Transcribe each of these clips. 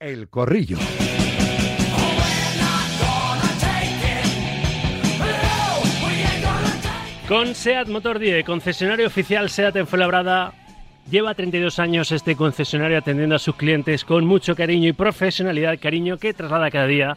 El Corrillo. Con SEAT Motor 10, concesionario oficial SEAT en Fuenlabrada, lleva 32 años este concesionario atendiendo a sus clientes con mucho cariño y profesionalidad, cariño que traslada cada día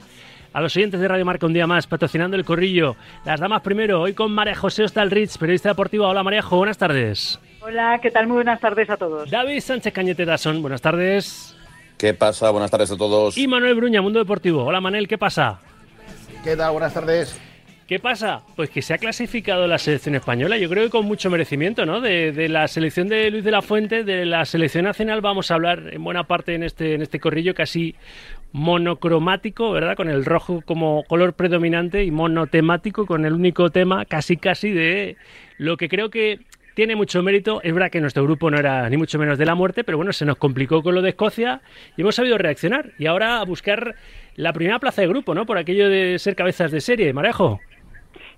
a los oyentes de Radio Marca un día más, patrocinando el corrillo. Las damas primero, hoy con María José Ostalrich, periodista deportiva. Hola Marejo, buenas tardes. Hola, ¿qué tal? Muy buenas tardes a todos. David Sánchez Cañete Dasson, buenas tardes. ¿Qué pasa? Buenas tardes a todos. Y Manuel Bruña, Mundo Deportivo. Hola Manel, ¿qué pasa? ¿Qué tal? Buenas tardes. ¿Qué pasa? Pues que se ha clasificado la selección española, yo creo que con mucho merecimiento, ¿no? De, la selección de Luis de la Fuente, de la selección nacional, vamos a hablar en buena parte en este, en este corrillo casi monocromático, ¿verdad? Con el rojo como color predominante y monotemático con el único tema casi casi de lo que creo que tiene mucho mérito. Es verdad que nuestro grupo no era ni mucho menos de la muerte, pero bueno, se nos complicó con lo de Escocia y hemos sabido reaccionar. Y ahora a buscar la primera plaza de grupo, ¿no? Por aquello de ser cabezas de serie, Marejo.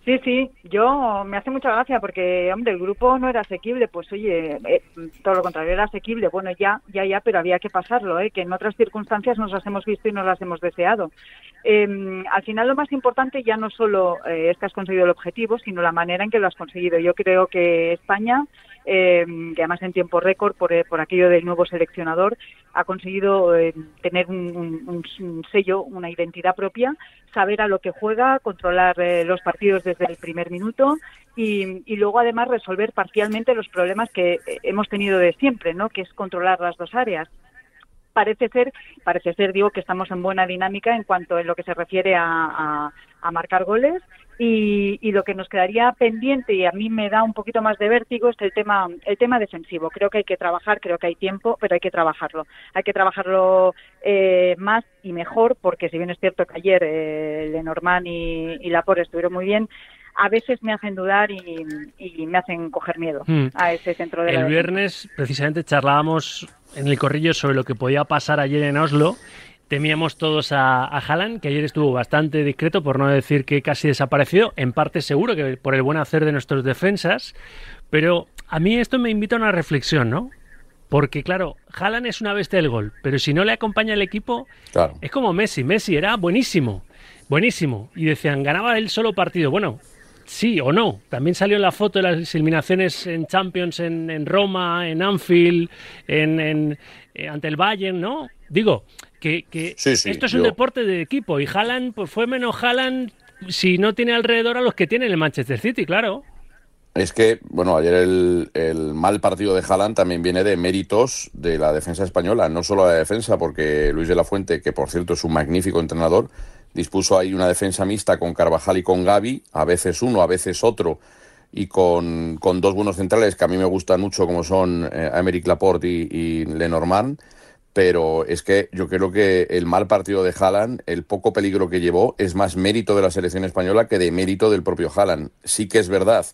Sí, sí, yo me hace mucha gracia porque, hombre, el grupo no era asequible, pues oye, eh, todo lo contrario, era asequible, bueno, ya, ya, ya, pero había que pasarlo, ¿eh? que en otras circunstancias nos las hemos visto y nos las hemos deseado. Em, al final lo más importante ya no solo eh, es que has conseguido el objetivo, sino la manera en que lo has conseguido. Yo creo que España eh, que además en tiempo récord, por, por, aquello del nuevo seleccionador, ha conseguido eh, tener un, sello, una identidad propia, saber a lo que juega, controlar eh, los partidos desde el primer minuto y, y, luego además resolver parcialmente los problemas que eh, hemos tenido de siempre, ¿no? que es controlar las dos áreas parece ser, parece ser, digo, que estamos en buena dinámica en cuanto en lo que se refiere a, a, marcar goles. Y, y, lo que nos quedaría pendiente y a mí me da un poquito más de vértigo es el tema el tema defensivo. Creo que hay que trabajar creo que hay tiempo pero hay que trabajarlo. Hay que trabajarlo eh, más y mejor porque si bien es cierto que ayer eh, Lenormand y, y Laporte estuvieron muy bien a veces me hacen dudar y, me hacen coger miedo hmm. a ese centro de El viernes, precisamente, charlábamos en el corrillo sobre lo que podía pasar ayer en Oslo. Temíamos todos a, a Haaland, que ayer estuvo bastante discreto, por no decir que casi desapareció, en parte seguro que por el buen hacer de nuestros defensas, pero a mí esto me invita a una reflexión, ¿no? Porque claro, Haaland es una bestia del gol, pero si no le acompaña el equipo, es como Messi. Messi era buenísimo, buenísimo. Y decían, ganaba él solo partido. Bueno, sí o no. También salió la foto de las eliminaciones en Champions en, Roma, en Anfield, en, eh, ante el Bayern, ¿no? Digo, que, esto es un deporte de equipo y Haaland pues fue menos Haaland si no tiene alrededor a los que tiene el Manchester City, claro. Es que, bueno, ayer el, el, mal partido de Haaland también viene de méritos de la defensa española, no solo la defensa, porque Luis de la Fuente, que por cierto es un magnífico entrenador, dispuso ahí una defensa mixta con Carvajal y con Gaby, a veces uno, a veces otro, y con, con dos buenos centrales que a mí me gustan mucho, como son eh, Laporte y, Lenormand. Pero es que yo creo que el mal partido de Haaland, el poco peligro que llevó, es más mérito de la selección española que de mérito del propio Haaland. Sí que es verdad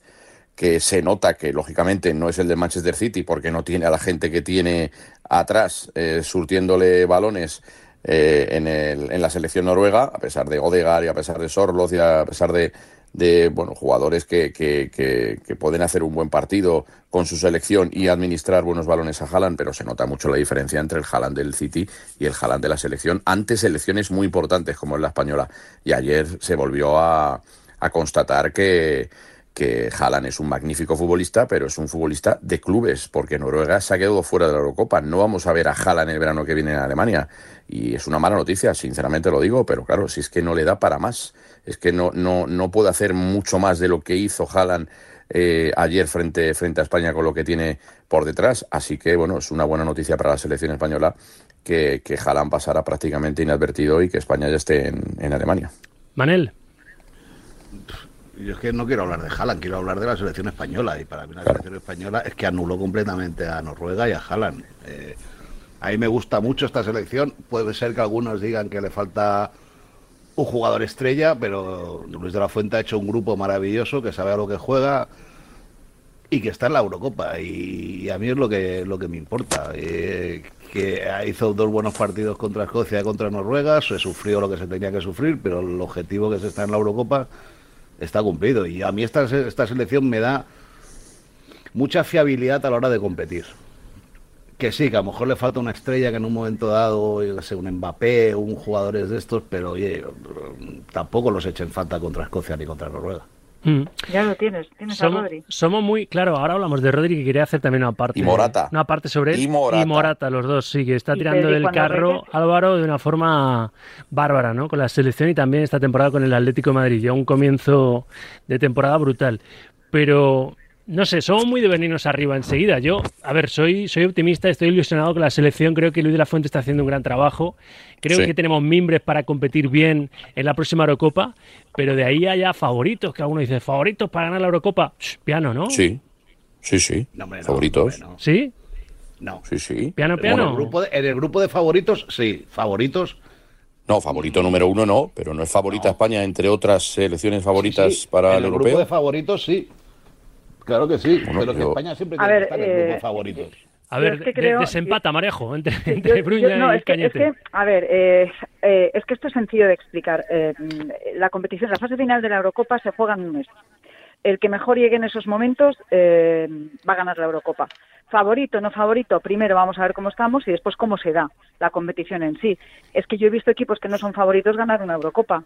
que se nota que lógicamente no es el de Manchester City porque no tiene a la gente que tiene atrás eh, surtiéndole balones eh, en, el, en, la selección noruega, a pesar de Odegaard y a pesar de Sorloth y a pesar de, de bueno, jugadores que, pueden hacer un buen partido con su selección y administrar buenos balones a Haaland, pero se nota mucho la diferencia entre el Haaland del City y el Haaland de la selección, ante selecciones muy importantes como es la española. Y ayer se volvió a, a constatar que, que Haaland es un magnífico futbolista, pero es un futbolista de clubes, porque Noruega se ha quedado fuera de la Eurocopa. No vamos a ver a Haaland el verano que viene en Alemania. Y es una mala noticia, sinceramente lo digo, pero claro, si es que no le da para más. Es que no, no, no puede hacer mucho más de lo que hizo Haaland eh, ayer frente, frente a España con lo que tiene por detrás. Así que, bueno, es una buena noticia para la selección española que, que Haaland pasara prácticamente inadvertido y que España ya esté en, en Alemania. Manel. Yo es que no quiero hablar de Haaland, quiero hablar de la selección española. Y para mí la selección española es que anuló completamente a Noruega y a Haaland. Eh, a mí me gusta mucho esta selección. Puede ser que algunos digan que le falta un jugador estrella, pero Luis de la Fuente ha hecho un grupo maravilloso que sabe a lo que juega y que está en la Eurocopa. Y, a mí es lo que, lo que me importa. Eh, que hizo dos buenos partidos contra Escocia y contra Noruega. Se sufrió lo que se tenía que sufrir, pero el objetivo que es estar en la Eurocopa está cumplido. Y a mí esta, esta selección me da mucha fiabilidad a la hora de competir. que sí, que a lo mejor le falta una estrella que en un momento dado, yo sé, un Mbappé, un jugador de estos, pero oye, tampoco los echen falta contra Escocia ni contra Noruega. Mm. Ya lo tienes, tienes somos, a Rodri. Somos muy, claro, ahora hablamos de Rodri que quería hacer también una parte. Y Morata. Una parte sobre él. Y Morata. los dos, sí, que está tirando del carro Álvaro de una forma bárbara, ¿no? Con la selección y también esta temporada con el Atlético de Madrid. Ya un comienzo de temporada brutal. Pero no sé, somos muy de venirnos arriba enseguida. Yo, a ver, soy, soy optimista, estoy ilusionado con la selección. Creo que Luis de la Fuente está haciendo un gran trabajo. Creo que tenemos mimbres para competir bien en la próxima Eurocopa. Pero de ahí haya favoritos, que alguno dice, favoritos para ganar la Eurocopa. piano, ¿no? Sí, sí, sí. favoritos. ¿Sí? No. Sí, sí. Piano, piano. en, el grupo de, en el grupo de favoritos, sí. Favoritos. No, favorito número uno no, pero no es favorita España entre otras selecciones favoritas para el, europeo. En el grupo de favoritos sí. Claro que sí, pero que España siempre tiene que estar en eh, los favoritos. A ver, desempata, Marejo, entre, entre Bruña y es que, a ver, eh, eh, es que esto es sencillo de explicar. la competición, la fase final de la Eurocopa se juega en un mes. El que mejor llegue en esos momentos va a ganar la Eurocopa. Favorito, no favorito, primero vamos a ver cómo estamos y después cómo se da la competición en sí. Es que yo he visto equipos que no son favoritos ganar una Eurocopa.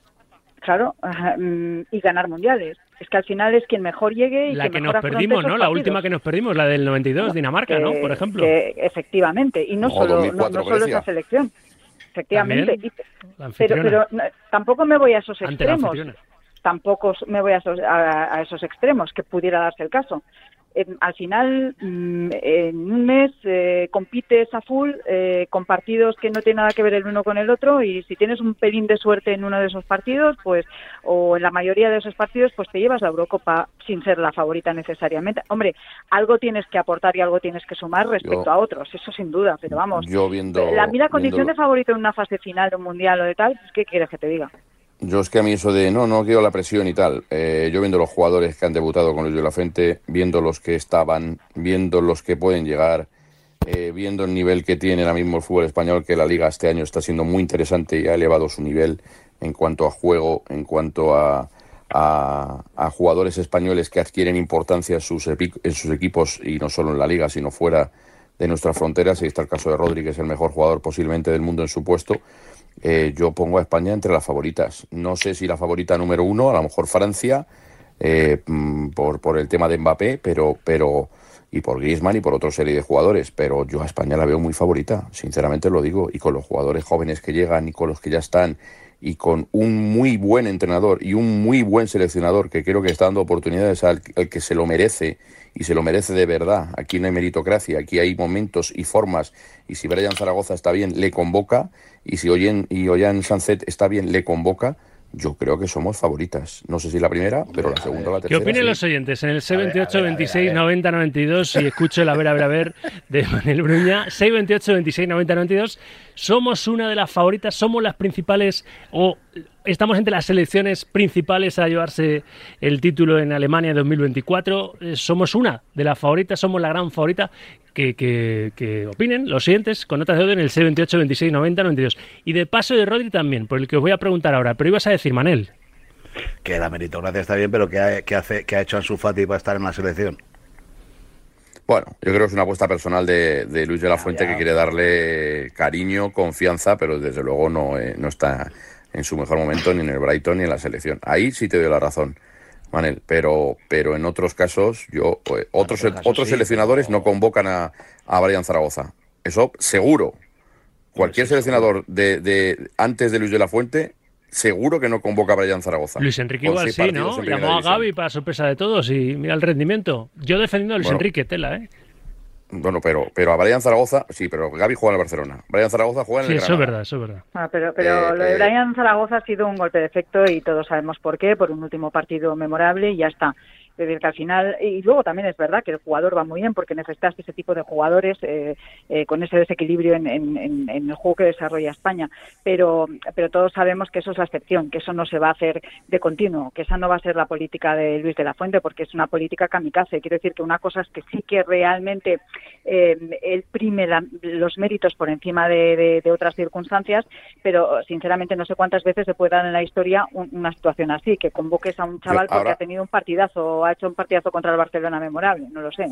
Claro, y ganar mundiales. Es que al final es quien mejor llegue y la que, nos perdimos, ¿no? La última que nos perdimos, la del 92, Dinamarca, ¿no? Por ejemplo. efectivamente, y no solo no, solo esa selección. Efectivamente, pero, pero tampoco me voy a esos extremos. Tampoco me voy a a esos extremos que pudiera darse el caso al final, mm, en un mes eh, compites a full eh, con partidos que no tienen nada que ver el uno con el otro y si tienes un pelín de suerte en uno de esos partidos, pues o en la mayoría de esos partidos, pues te llevas la Eurocopa sin ser la favorita necesariamente. Hombre, algo tienes que aportar y algo tienes que sumar respecto a otros, eso sin duda, pero vamos. Yo viendo, la, mira condición de favorito en una fase final de un mundial o de tal, pues, ¿qué quieres que te diga? Yo es que a mí eso de no, no quiero la presión y tal. Eh, yo viendo los jugadores que han debutado con Luis de la Frente, viendo los que estaban, viendo los que pueden llegar, eh, viendo el nivel que tiene ahora mismo el fútbol español, que la liga este año está siendo muy interesante y ha elevado su nivel en cuanto a juego, en cuanto a, a, jugadores españoles que adquieren importancia en sus, en sus equipos y no solo en la liga, sino fuera de nuestras fronteras. Ahí está el caso de es el mejor jugador posiblemente del mundo en su puesto eh, yo pongo a España entre las favoritas. No sé si la favorita número uno, a lo mejor Francia, eh, mm, por, el tema de Mbappé, pero, pero y por Griezmann y por otra serie de jugadores, pero yo a España la veo muy favorita, sinceramente lo digo, y con los jugadores jóvenes que llegan y con los que ya están y con un muy buen entrenador y un muy buen seleccionador que creo que está dando oportunidades al, que se lo merece y se lo merece de verdad. Aquí no hay meritocracia, aquí hay momentos y formas y si Brian Zaragoza está bien, le convoca y si Oyen y Ollán Sanzet está bien, le convoca yo creo que somos favoritas. No sé si la primera, pero la segunda o la tercera. ¿Qué opinan los oyentes? En el 628 26 90 92 y escucho el a ver, a ver, a ver de Manuel Bruña. 628 26 90 92. Somos una de las favoritas, somos las principales o estamos entre las selecciones principales a llevarse el título en Alemania 2024. Eh, somos una de las favoritas, somos la gran favorita que, que, opinen los siguientes con notas de odio en el C28, 26, 90, 92. Y de paso de Rodri también, por el que os voy a preguntar ahora. Pero ibas a decir, Manel. Que la meritocracia está bien, pero ¿qué ha, hace, que ha hecho Ansu Fati para estar en la selección? Bueno, yo creo que es una apuesta personal de, Luis de la Fuente que quiere darle cariño, confianza, pero desde luego no, eh, no está en su mejor momento ni en el Brighton ni en la selección. Ahí sí te doy la razón. Manel, pero, pero en otros casos, yo, pues, otros, otros seleccionadores no convocan a, a Brian Zaragoza. Eso seguro. Cualquier seleccionador de, de, antes de Luis de la Fuente, seguro que no convoca a Brian Zaragoza. Luis Enrique igual sí, ¿no? Llamó a Gaby para sorpresa de todos y mira el rendimiento. Yo defendiendo a Luis Enrique, tela, ¿eh? Bueno, pero, pero a Brian Zaragoza, sí, pero Gaby juega en el Barcelona. Brian Zaragoza juega en el Sí, eso es verdad, eso es verdad. Ah, pero pero eh, lo de eh, Brian Zaragoza ha sido un golpe de efecto y todos sabemos por qué, por un último partido memorable y ya está. Es decir, que al final, y luego también es verdad que el jugador va muy bien porque necesitaste ese tipo de jugadores eh, eh, con ese desequilibrio en, en, el juego que desarrolla España, pero, pero todos sabemos que eso es la excepción, que eso no se va a hacer de continuo, que esa no va a ser la política de Luis de la Fuente porque es una política kamikaze. Quiero decir que una cosa es que sí que realmente eh, él prime los méritos por encima de, otras circunstancias, pero sinceramente no sé cuántas veces se puede dar en la historia una situación así, que convoques a un chaval porque ha tenido un partidazo o ha hecho un partidazo contra el Barcelona memorable, no lo sé.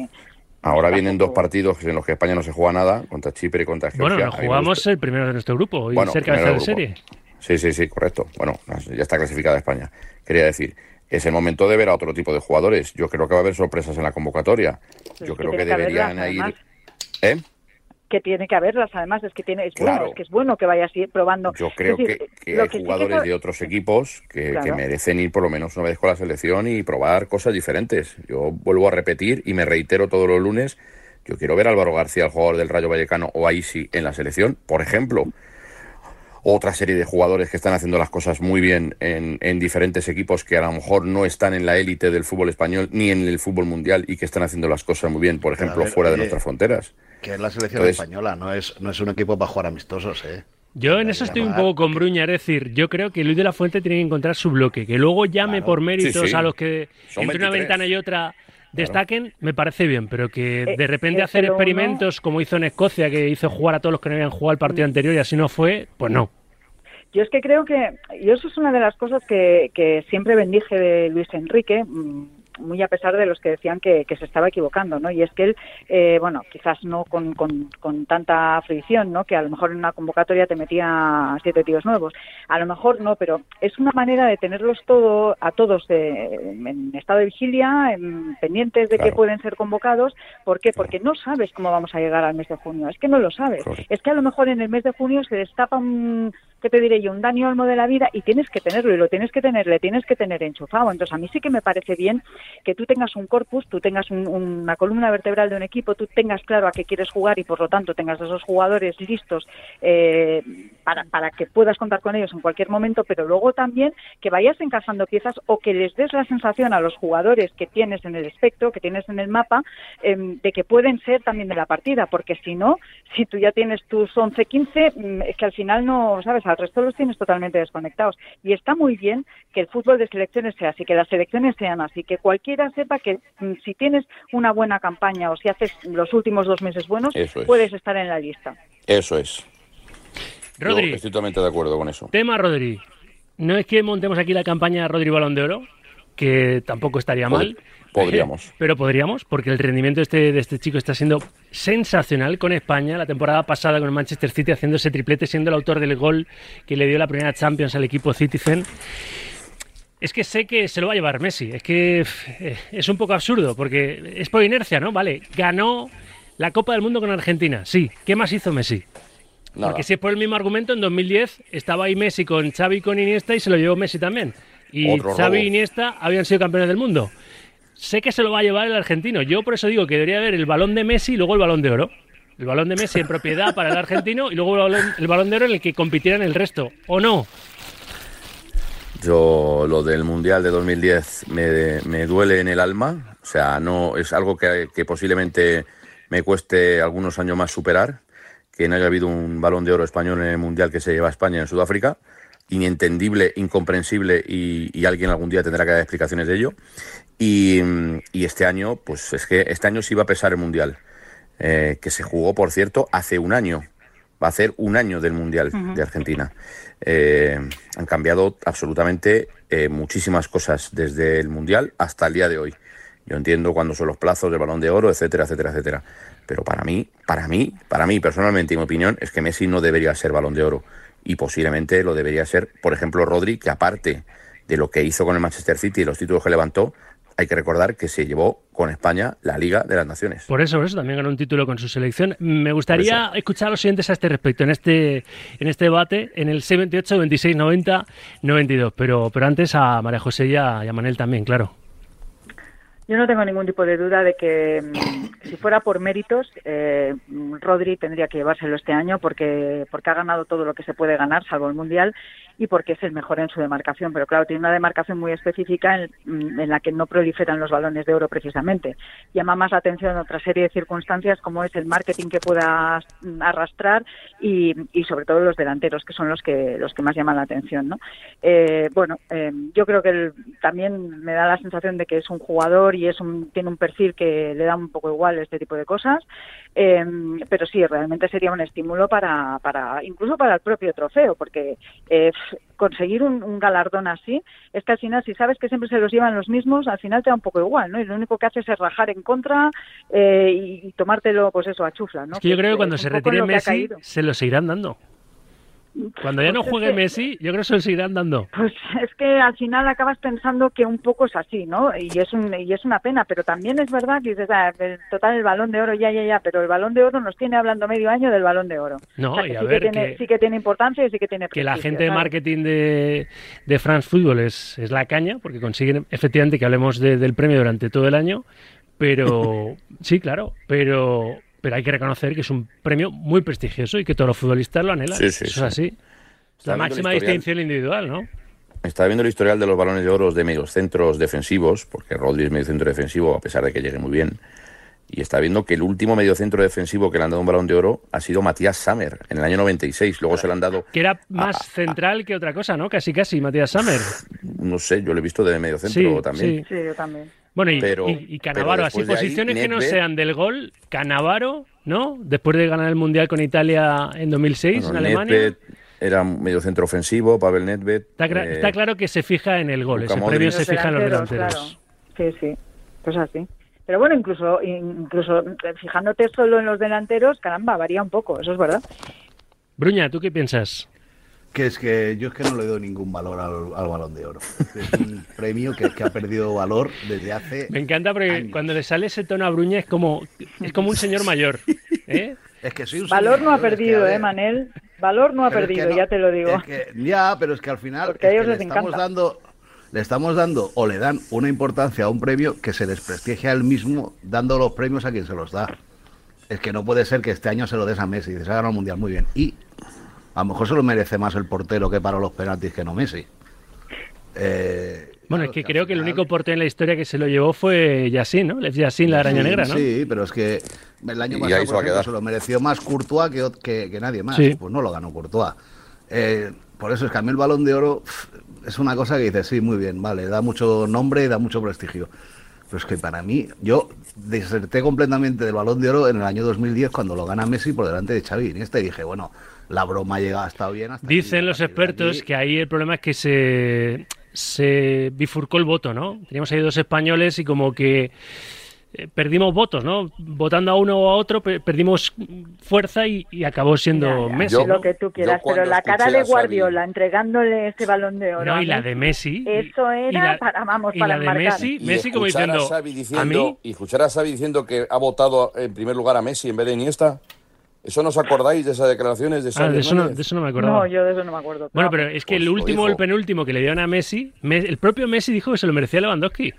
Ahora vienen dos partidos en los que España no se juega nada, contra Chipre y contra Georgia. Bueno, jugamos el primero de nuestro grupo y Bueno, ser cabeza primero de del serie. Sí, sí, sí, correcto. Bueno, ya está clasificada España. Quería decir, es el momento de ver a otro tipo de jugadores. Yo creo que va a haber sorpresas en la convocatoria. Pues Yo creo que deberían ir... además. ¿Eh? Que tiene que haberlas además es que tiene es Claro. bueno es que es bueno que vayas probando Yo creo decir, que, hay que sí que jugadores de otros equipos Claro. que merecen ir por lo menos una vez con la selección y probar cosas diferentes. Yo vuelvo a repetir y me reitero todos los lunes. Yo quiero ver a Álvaro García, el jugador del Rayo Vallecano, o a Isi en la selección, por ejemplo. Otra serie de jugadores que están haciendo las cosas muy bien en, en diferentes equipos que a lo mejor no están en la élite del fútbol español ni en el fútbol mundial y que están haciendo las cosas muy bien, por ejemplo, ver, fuera de nuestras fronteras. Que es la selección Entonces- española, no es, no es un equipo para jugar amistosos, ¿eh? Yo en eso estoy un poco con Bruña, es decir, yo creo que Luis de la Fuente tiene que encontrar su bloque, que luego llame Claro. por méritos Sí, sí. a los que Son entre una 23. ventana y otra destaquen, me parece bien, pero que Eh, de repente eh, hacer uno- experimentos como hizo en Escocia, que hizo jugar a todos los que no habían jugado el partido anterior y así no fue, pues no. Yo es que creo que, yo eso es una de las cosas que, que siempre bendije de Luis Enrique, mm, muy a pesar de los que decían que, que se estaba equivocando, ¿no? Y es que él, eh, bueno, quizás no con, con, con tanta fricción, ¿no? Que a lo mejor en una convocatoria te metía siete tíos nuevos. A lo mejor no, pero es una manera de tenerlos todo, a todos eh, en estado de vigilia, en- pendientes de que Claro. pueden ser convocados. ¿Por qué? Porque no sabes cómo vamos a llegar al mes de junio. Es que no lo sabes. Es que a lo mejor en el mes de junio se destapa un, ¿qué te diré yo? Un Dani Olmo de la vida y tienes que tenerlo y lo tienes que tener, le tienes que tener enchufado. Entonces a mí sí que me parece bien que tú tengas un corpus, tú tengas un- una columna vertebral de un equipo, tú tengas claro a qué quieres jugar y por lo tanto tengas esos jugadores listos eh, para, para que puedas contar con ellos en cualquier momento, pero luego también que vayas encajando piezas o que les des la sensación a los jugadores que tienes en el espectro, que tienes en el mapa, em, de que pueden ser también de la partida, porque si no, si tú ya tienes tus 11, 15, mm, es que al final no, sabes, al resto los tienes totalmente desconectados. Y está muy bien que el fútbol de selecciones sea así, que las selecciones sean así, que cualquiera sepa que mm, si tienes una buena campaña o si haces los últimos dos meses buenos, es. puedes estar en la lista. Eso es. Yo Rodri, estoy totalmente de acuerdo con eso. tema Rodri. No es que montemos aquí la campaña Rodri Balón de Oro, que tampoco estaría Pod- mal. podríamos. Pero podríamos, porque el rendimiento de este, de este chico está siendo sensacional con España. La temporada pasada con el Manchester City haciendo ese triplete, siendo el autor del gol que le dio la primera Champions al equipo Citizen. Es que sé que se lo va a llevar Messi. Es que eh, es un poco absurdo, porque es por inercia, ¿no? Vale, ganó la Copa del Mundo con Argentina. Sí, ¿qué más hizo Messi? Nada. Porque si es por el mismo argumento, en 2010 estaba ahí Messi con Xavi y con Iniesta y se lo llevó Messi también. Y Otro Xavi y Iniesta habían sido campeones del mundo. Sé que se lo va a llevar el argentino. Yo por eso digo que debería haber el balón de Messi y luego el balón de oro. El balón de Messi en propiedad para el argentino y luego el balón, el balón de oro en el que compitieran el resto. ¿O no? Yo lo del Mundial de 2010 me, me duele en el alma, o sea, no es algo que, que posiblemente me cueste algunos años más superar, que no haya habido un balón de oro español en el Mundial que se lleva a España en Sudáfrica, inentendible, incomprensible y, y alguien algún día tendrá que dar explicaciones de ello. Y, y este año, pues es que este año sí va a pesar el Mundial, eh, que se jugó, por cierto, hace un año. Va a hacer un año del Mundial de Argentina. Eh, han cambiado absolutamente eh, muchísimas cosas desde el Mundial hasta el día de hoy. Yo entiendo cuándo son los plazos del balón de oro, etcétera, etcétera, etcétera. Pero para mí, para mí, para mí personalmente, y mi opinión, es que Messi no debería ser balón de oro. Y posiblemente lo debería ser, por ejemplo, Rodri, que aparte de lo que hizo con el Manchester City y los títulos que levantó, hay que recordar que se llevó con España la Liga de las Naciones. Por eso, por eso también ganó un título con su selección. Me gustaría escuchar a los siguientes a este respecto, en este, en este debate, en el 628, 26, 90, 92. Pero, pero antes a María José y a, y a Manel también, claro. Yo no tengo ningún tipo de duda de que mm, si fuera por méritos, eh, Rodri tendría que llevárselo este año porque, porque ha ganado todo lo que se puede ganar, salvo el Mundial, y porque es el mejor en su demarcación. Pero claro, tiene una demarcación muy específica en, mm, en la que no proliferan los balones de oro precisamente. Llama más la atención otra serie de circunstancias como es el marketing que pueda mm, arrastrar y, y sobre todo los delanteros, que son los que, los que más llaman la atención. ¿no? Eh, bueno, eh, yo creo que él también me da la sensación de que es un jugador y y es un, tiene un perfil que le da un poco igual este tipo de cosas. Eh, pero sí, realmente sería un estímulo para, para incluso para el propio trofeo, porque eh, conseguir un, galardón así es que al final, si sabes que siempre se los llevan los mismos, al final te da un poco igual, ¿no? Y lo único que haces es rajar en contra y, tomártelo, pues eso, a chufla, ¿no? Es que yo creo que cuando se retire Messi, se lo seguirán dando. Cuando ya no pues juegue Messi, yo creo que se seguirán dando. Pues es que al final acabas pensando que un poco es así, ¿no? Y es un, y es una pena, pero también es verdad que dices, ah, total el balón de oro, ya, ya, ya, pero el balón de oro nos tiene hablando medio año del balón de oro. No, y a sí ver. Que tiene, sí que tiene importancia y sí que tiene Que la gente de marketing de, de France Football es, es la caña, porque consiguen efectivamente que hablemos del premio durante todo el año, pero sí, claro, pero pero hay que reconocer que es un premio muy prestigioso y que todos los futbolistas lo anhelan. Eso es así. la máxima distinción individual, ¿no? Estaba viendo el historial de los balones de oro de medios centros defensivos, porque Rodri es medio centro defensivo, a pesar de que llegue muy bien. Y está viendo que el último medio centro defensivo que le han dado un balón de oro ha sido Matías Sammer, en el año 96. Luego se le han dado. Que era más central que otra cosa, ¿no? Casi, casi, Matías Sammer. No sé, yo lo he visto de medio centro también. Sí. yo también. Bueno, y, Canavaro, así posiciones que no sean del gol, Canavaro, ¿no? Después de ganar el Mundial con Italia en 2006 en Alemania. era medio centro ofensivo, Pavel Nedved. Está, eh, claro que se fija en el gol, ese premio se fija en los delanteros. Sí, sí, pues así. Pero bueno, incluso, incluso eh, fijándote solo en los delanteros, caramba, varía un poco, eso es verdad. Bruña, ¿tú qué piensas? Que es que yo es que no le doy ningún valor al, balón de oro. Es un premio que, ha perdido valor desde hace. Me encanta porque cuando le sale ese tono a Bruña es como, es como un señor mayor. ¿eh? Es que soy un Valor no ha perdido, ¿eh, Manel? Valor no ha perdido, ya te lo digo. ya, pero es que al final le estamos dando le estamos dando o le dan una importancia a un premio que se desprestigia él mismo dando los premios a quien se los da. Es que no puede ser que este año se lo des a Messi, se ha ganado el mundial muy bien. Y a lo mejor se lo merece más el portero que para los penaltis que no Messi. Eh, bueno, es que creo que el único portero en la historia que se lo llevó fue Yassin, ¿no? Yassin, la araña negra, ¿no? Sí, pero es que el año pasado se lo mereció más Courtois que, que, nadie más. Pues no lo ganó Courtois. Eh, por eso es que a mí el balón de oro es una cosa que dice, sí, muy bien, vale, da mucho nombre y da mucho prestigio. Pero es que para mí, yo deserté completamente del balón de oro en el año 2010 cuando lo gana Messi por delante de Xavi Iniesta y dije, bueno, la broma llega hasta bien. Hasta Dicen los expertos que ahí el problema es que se, se bifurcó el voto, ¿no? Teníamos ahí dos españoles y como que eh, perdimos votos, ¿no? Votando a uno o a otro, perdimos fuerza y, acabó siendo Messi. Lo que tú quieras, pero la cara de Guardiola entregándole ese balón de oro. No, y la de Messi. Eso era para, vamos, para la de Messi, Messi como diciendo, a, mí. Y escuchar a Xavi diciendo que ha votado en primer lugar a Messi en vez de Iniesta. ¿Eso no os acordáis de esas declaraciones de ah, de, eso no, de eso no me acordaba. No, yo de eso no me acuerdo. Bueno, pero es que el pues último, el penúltimo que le dieron a Messi, el propio Messi dijo que se lo merecía Lewandowski.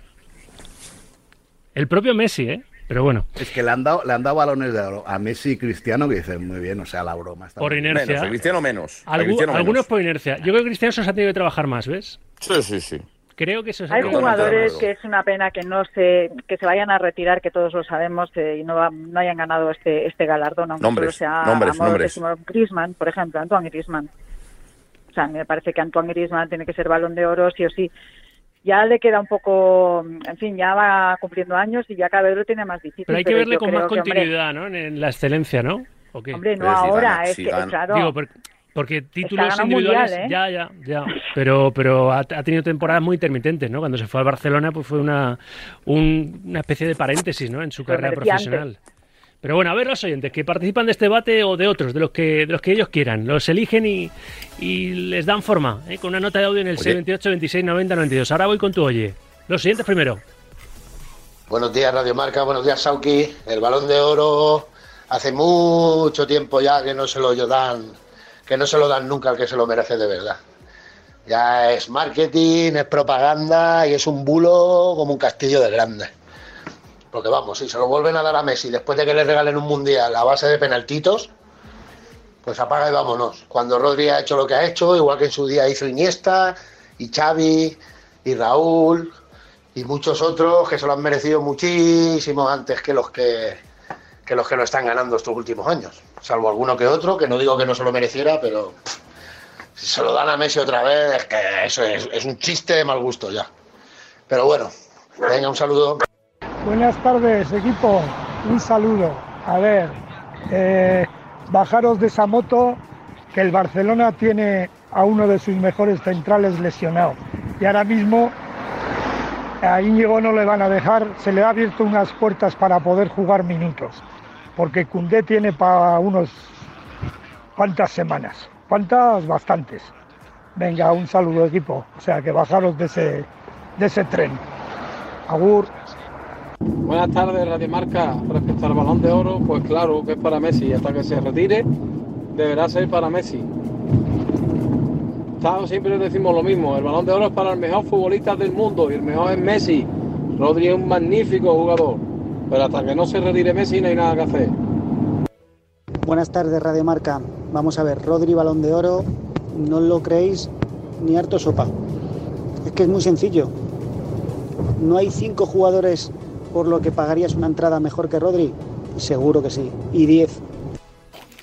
El propio Messi, ¿eh? Pero bueno. Es que le han dado, le han dado balones de oro a Messi y Cristiano que dicen muy bien, o sea, la broma. Está por inercia. Menos, Cristiano menos. algunos por inercia. Yo creo que Cristiano se ha tenido que trabajar más, ¿ves? Sí, sí, sí. Creo que eso Hay jugadores que es una pena que no se que se vayan a retirar, que todos lo sabemos eh, y no, no hayan ganado este este galardón, aunque nombres, sea nombres, nombres. Griezmann, por ejemplo, Antoine Griezmann. O sea, me parece que Antoine Griezmann tiene que ser balón de oro sí o sí. Ya le queda un poco, en fin, ya va cumpliendo años y ya cada vez lo tiene más difícil. Pero hay que verle con más continuidad, ¿no? En la excelencia, ¿no? Hombre, no ahora, es que, claro. Porque títulos individuales, ¿eh? ya, ya, ya. Pero, pero ha, tenido temporadas muy intermitentes, ¿no? Cuando se fue al Barcelona, pues fue una, una especie de paréntesis, ¿no? En su carrera profesional. Pero bueno, a ver los oyentes que participan de este debate o de otros, de los que, de los que ellos quieran. Los eligen y, y les dan forma, ¿eh? con una nota de audio en el 628 26 90 92. Ahora voy con tu oye. Los siguientes primero. Buenos días, Radio Marca. Buenos días, Sauki. El balón de oro hace mucho tiempo ya que no se lo dan que no se lo dan nunca al que se lo merece de verdad. Ya es marketing, es propaganda y es un bulo como un castillo de grande. Porque vamos, si se lo vuelven a dar a Messi después de que le regalen un mundial a base de penaltitos, pues apaga y vámonos. Cuando Rodri ha hecho lo que ha hecho, igual que en su día hizo Iniesta y Xavi y Raúl y muchos otros que se lo han merecido muchísimo antes que los que, que los que lo están ganando estos últimos años salvo alguno que otro, que no digo que no se lo mereciera, pero si se lo dan a Messi otra vez, es que eso es, un chiste de mal gusto ya. Pero bueno, venga, un saludo. Buenas tardes, equipo. Un saludo. A ver, eh, bajaros de esa moto, que el Barcelona tiene a uno de sus mejores centrales lesionado. Y ahora mismo a Íñigo no le van a dejar, se le ha abierto unas puertas para poder jugar minutos, porque Cundé tiene para unos cuantas semanas, cuantas bastantes. Venga, un saludo equipo, o sea que bajaros de ese, de ese tren. Agur. Buenas tardes, Radio Marca. Respecto al balón de oro, pues claro que es para Messi. Hasta que se retire, deberá ser para Messi. siempre decimos lo mismo. El balón de oro es para el mejor futbolista del mundo y el mejor es Messi. Rodri es un magnífico jugador. Pero hasta que no se retire Messi no hay nada que hacer. Buenas tardes, Radio Marca. Vamos a ver, Rodri balón de oro, no lo creéis ni harto sopa. Es que es muy sencillo. No hay cinco jugadores por lo que pagarías una entrada mejor que Rodri? Seguro que sí. Y 10.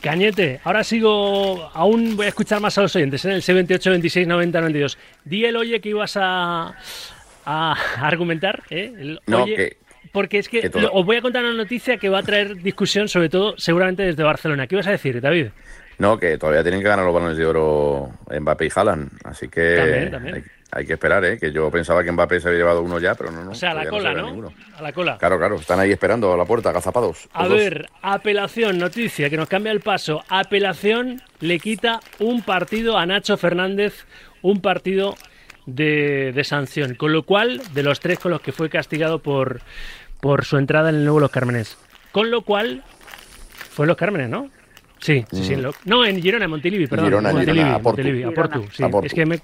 Cañete, ahora sigo, aún voy a escuchar más a los oyentes, en ¿eh? el 78, 26, 90, 92. Di el oye que ibas a, a argumentar, ¿eh? no, que, porque es que, os voy a contar una noticia que va a traer discusión, sobre todo seguramente desde Barcelona. ¿Qué ibas a decir, David? No, que todavía tienen que ganar los balones de oro Mbappé y Haaland, así que también, hay que esperar, ¿eh? Que yo pensaba que Mbappé se había llevado uno ya, pero no, no. O sea, a la cola, ¿no? A la cola. Claro, claro, están ahí esperando a la puerta, agazapados. A ver, apelación, noticia, que nos cambia el paso. Apelación le quita un partido a Nacho Fernández, un partido de, de sanción. Con lo cual, de los tres con los que fue castigado por, por su entrada en el nuevo Los Cármenes. Con lo cual, fue Los Cármenes, ¿no? Sí, sí, sí. Mm. no, en Girona, en Montilivi, perdón. Girona, Montilivi, Girona, a Montilivi, a Portu. Sí. Es que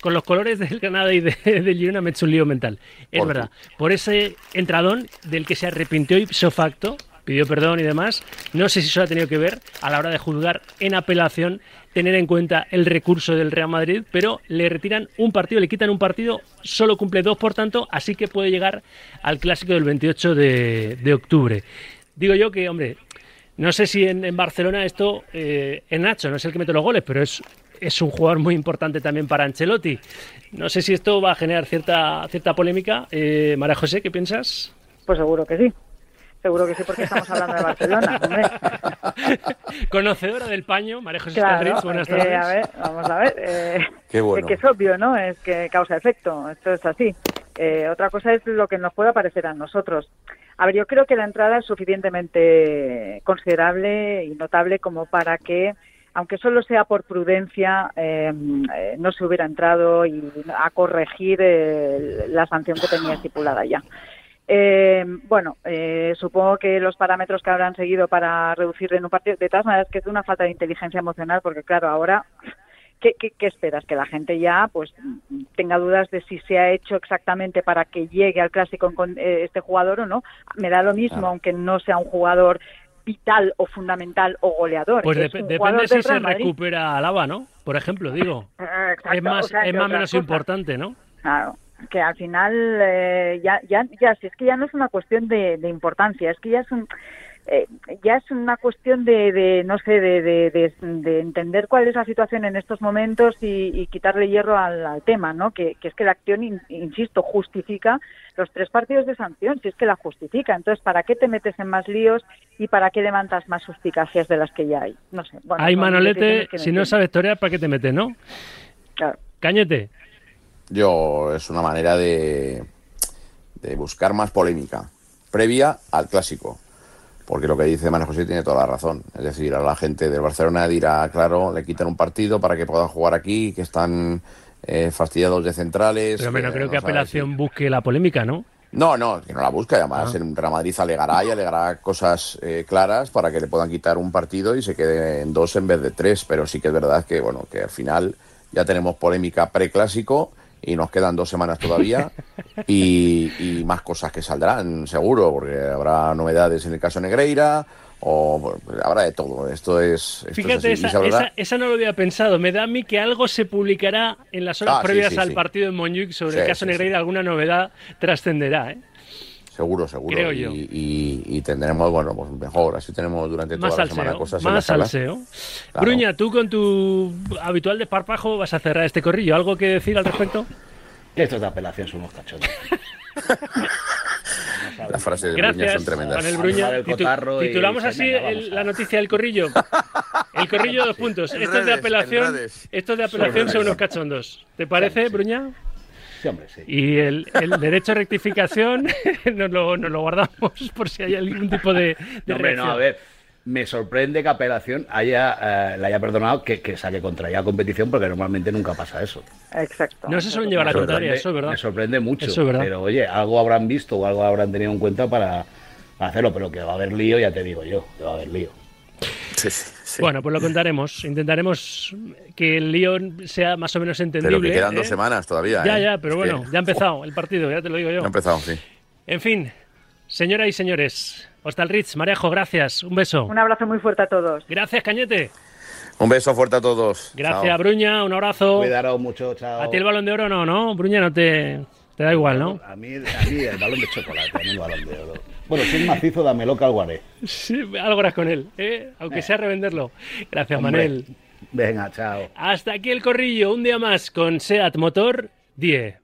con los colores del Granada y de, del Girona me he hecho un lío mental. Es verdad. Por ese entradón del que se arrepintió ipso facto, pidió perdón y demás, no sé si eso ha tenido que ver a la hora de juzgar en apelación, tener en cuenta el recurso del Real Madrid, pero le retiran un partido, le quitan un partido, solo cumple dos, por tanto, así que puede llegar al clásico del 28 de, de octubre. Digo yo que, hombre, no sé si en, Barcelona esto, eh, en Nacho, no es el que mete los goles, pero es, es un jugador muy importante también para Ancelotti. No sé si esto va a generar cierta, cierta polémica. Eh, María José, ¿qué piensas? Pues seguro que sí. Seguro que sí, porque estamos hablando de Barcelona, Conocedora del paño, María José claro, buenas tardes. a ver, vamos a ver. Eh, Qué bueno. que es obvio, ¿no? Es que causa-efecto, esto es así. Eh, otra cosa es lo que nos pueda parecer a nosotros. A ver, yo creo que la entrada es suficientemente considerable y notable como para que, aunque solo sea por prudencia, eh, eh, no se hubiera entrado y a corregir eh, la sanción que tenía estipulada ya. Bueno, supongo que los parámetros que habrán seguido para reducir en un partido, de todas maneras, que es una falta de inteligencia emocional, porque claro, ahora ¿Qué, esperas? ¿Que la gente ya pues tenga dudas de si se ha hecho exactamente para que llegue al clásico con eh, este jugador o no? Me da lo mismo, aunque no sea un jugador vital o fundamental o goleador. Pues depende si se recupera Alaba, ¿no? Por ejemplo, digo. Eh, es más, es más menos importante, ¿no? Claro que al final eh, ya, ya, ya, si es que ya no es una cuestión de, de importancia, es que ya es un, eh, ya es una cuestión de, no sé, de, entender cuál es la situación en estos momentos y, quitarle hierro al, tema, ¿no? Que, es que la acción, insisto, justifica los tres partidos de sanción, si es que la justifica. Entonces, ¿para qué te metes en más líos y para qué levantas más suspicacias de las que ya hay? No sé. Bueno, hay Manolete, si no sabes torear, ¿para qué te metes, no? Claro. Cañete. Yo, es una manera de, de buscar más polémica previa al clásico porque lo que dice Manuel José tiene toda la razón. Es decir, a la gente del Barcelona dirá, claro, le quitan un partido para que puedan jugar aquí, que están eh, fastidiados de centrales. Pero no creo que apelación busque la polémica, ¿no? No, no, que no la busca. Además, ah. Real Madrid alegará y alegará cosas eh, claras para que le puedan quitar un partido y se quede en dos en vez de tres. Pero sí que es verdad que, bueno, que al final ya tenemos polémica preclásico y nos quedan dos semanas todavía y, más cosas que saldrán, seguro, porque habrá novedades en el caso Negreira o habrá de todo. Esto es. Fíjate, esa, no lo había pensado. Me da a mí que algo se publicará en las horas ah, previas al partido en Montjuic sobre el caso Negreira, alguna novedad trascenderá. ¿eh? Seguro, seguro. y, tendremos, bueno, pues mejor. Así tenemos durante toda la semana cosas Más salseo. Bruña, tú con tu habitual desparpajo vas a cerrar este corrillo. ¿Algo que decir al respecto? Que estos de apelación son unos cachondos. Las frases de Bruña Gracias, son tremendas. Manel Bruña. Del Titu- cotarro y titulamos así venga, el- la noticia del corrillo. El corrillo dos puntos. En Esto es de apelación. en redes. Esto es de apelación son unos cachondos. ¿Te parece, Bruña? Sí, hombre, sí. Y el, el derecho a rectificación nos lo, nos lo guardamos por si hay algún tipo de, de No, hombre, no, a ver. Me sorprende que apelación haya, eh, le haya perdonado que, que saque contra ella competición, porque normalmente nunca pasa eso. Exacto. No se suelen llevar a contraria, eso es verdad. Me sorprende mucho. Eso es verdad. Pero oye, algo habrán visto o algo habrán tenido en cuenta para, para hacerlo, pero que va a haber lío, ya te digo yo, que va a haber lío. Sí, sí, sí. Bueno, pues lo contaremos. Intentaremos que el lío sea más o menos entendible. pero que quedan ¿eh? dos semanas todavía. Ya, ¿eh? ya, pero Es bueno, que- ya ha empezado el partido, ya te lo digo yo. Ya ha empezado, sí. En fin, señoras y señores, Hostal Ritz, Marejo, gracias, un beso. Un abrazo muy fuerte a todos. Gracias, Cañete. Un beso fuerte a todos. Gracias, Chao. Bruña, un abrazo. Cuidaros mucho, chao. A ti el balón de oro no, ¿no? Bruña no te, te da igual, ¿no? A mí, a mí el balón de chocolate, a mí el balón de oro. Bueno, si es macizo, dámelo que algo haré. Sí, algo harás con él, ¿eh? aunque sea revenderlo. Gracias, Hombre. Manel. Venga, chao. Hasta aquí el corrillo, un día más con SEAT Motor 10.